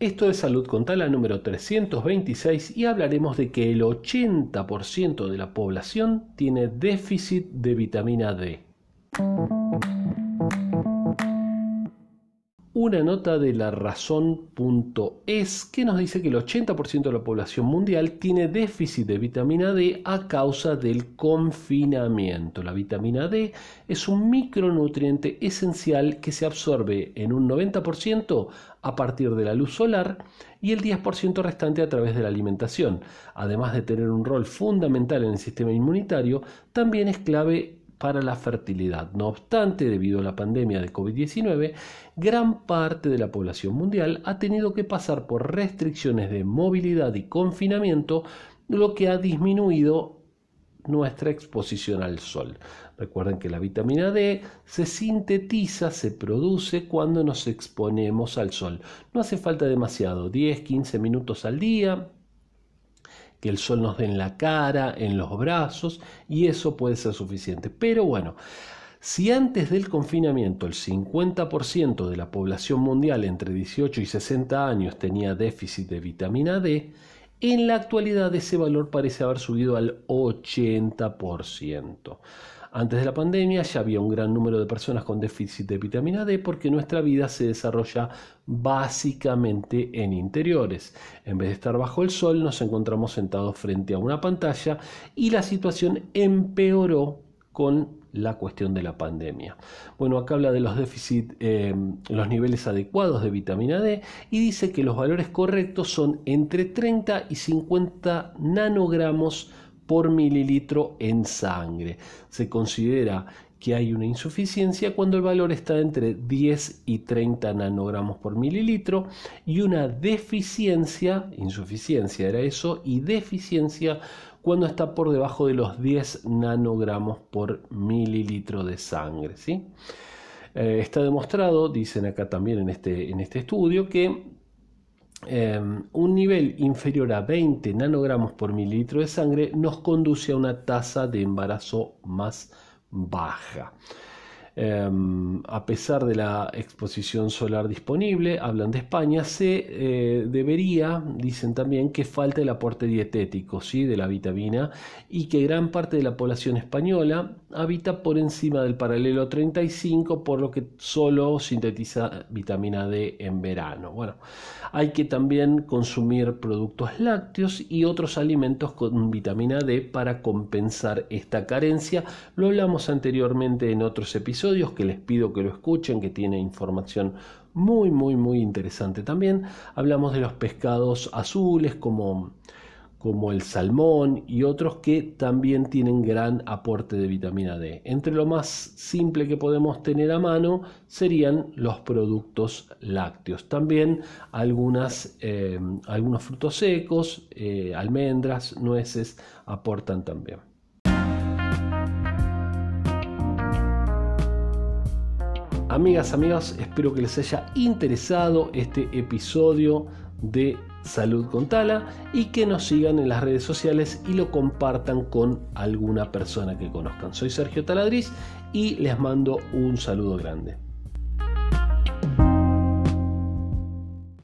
Esto es Salud con Tala número 326 y hablaremos de que el 80% de la población tiene déficit de vitamina D una nota de la razón.es que nos dice que el 80% de la población mundial tiene déficit de vitamina D a causa del confinamiento. La vitamina D es un micronutriente esencial que se absorbe en un 90% a partir de la luz solar y el 10% restante a través de la alimentación. Además de tener un rol fundamental en el sistema inmunitario, también es clave para la fertilidad. No obstante, debido a la pandemia de COVID-19, gran parte de la población mundial ha tenido que pasar por restricciones de movilidad y confinamiento, lo que ha disminuido nuestra exposición al sol. Recuerden que la vitamina D se sintetiza, se produce cuando nos exponemos al sol. No hace falta demasiado, 10, 15 minutos al día, que el sol nos dé en la cara, en los brazos, y eso puede ser suficiente. Pero bueno, si antes del confinamiento el 50% de la población mundial entre 18 y 60 años tenía déficit de vitamina D, en la actualidad ese valor parece haber subido al 80%. Antes de la pandemia ya había un gran número de personas con déficit de vitamina D porque nuestra vida se desarrolla básicamente en interiores. En vez de estar bajo el sol nos encontramos sentados frente a una pantalla y la situación empeoró con la cuestión de la pandemia. Bueno, acá habla de los déficits, eh, los niveles adecuados de vitamina D y dice que los valores correctos son entre 30 y 50 nanogramos por mililitro en sangre. Se considera que hay una insuficiencia cuando el valor está entre 10 y 30 nanogramos por mililitro y una deficiencia, insuficiencia era eso, y deficiencia cuando está por debajo de los 10 nanogramos por mililitro de sangre. ¿sí? Eh, está demostrado, dicen acá también en este, en este estudio, que Em, un nivel inferior a 20 nanogramos por mililitro de sangre nos conduce a una tasa de embarazo más baja. Em, a pesar de la exposición solar disponible, hablan de España, se eh, debería, dicen también, que falta el aporte dietético ¿sí? de la vitamina y que gran parte de la población española habita por encima del paralelo 35, por lo que solo sintetiza vitamina D en verano. Bueno, hay que también consumir productos lácteos y otros alimentos con vitamina D para compensar esta carencia. Lo hablamos anteriormente en otros que les pido que lo escuchen, que tiene información muy, muy, muy interesante también. Hablamos de los pescados azules como como el salmón y otros que también tienen gran aporte de vitamina D. Entre lo más simple que podemos tener a mano serían los productos lácteos. También algunas, eh, algunos frutos secos, eh, almendras, nueces aportan también. Amigas, amigos, espero que les haya interesado este episodio de Salud con Tala y que nos sigan en las redes sociales y lo compartan con alguna persona que conozcan. Soy Sergio Taladriz y les mando un saludo grande.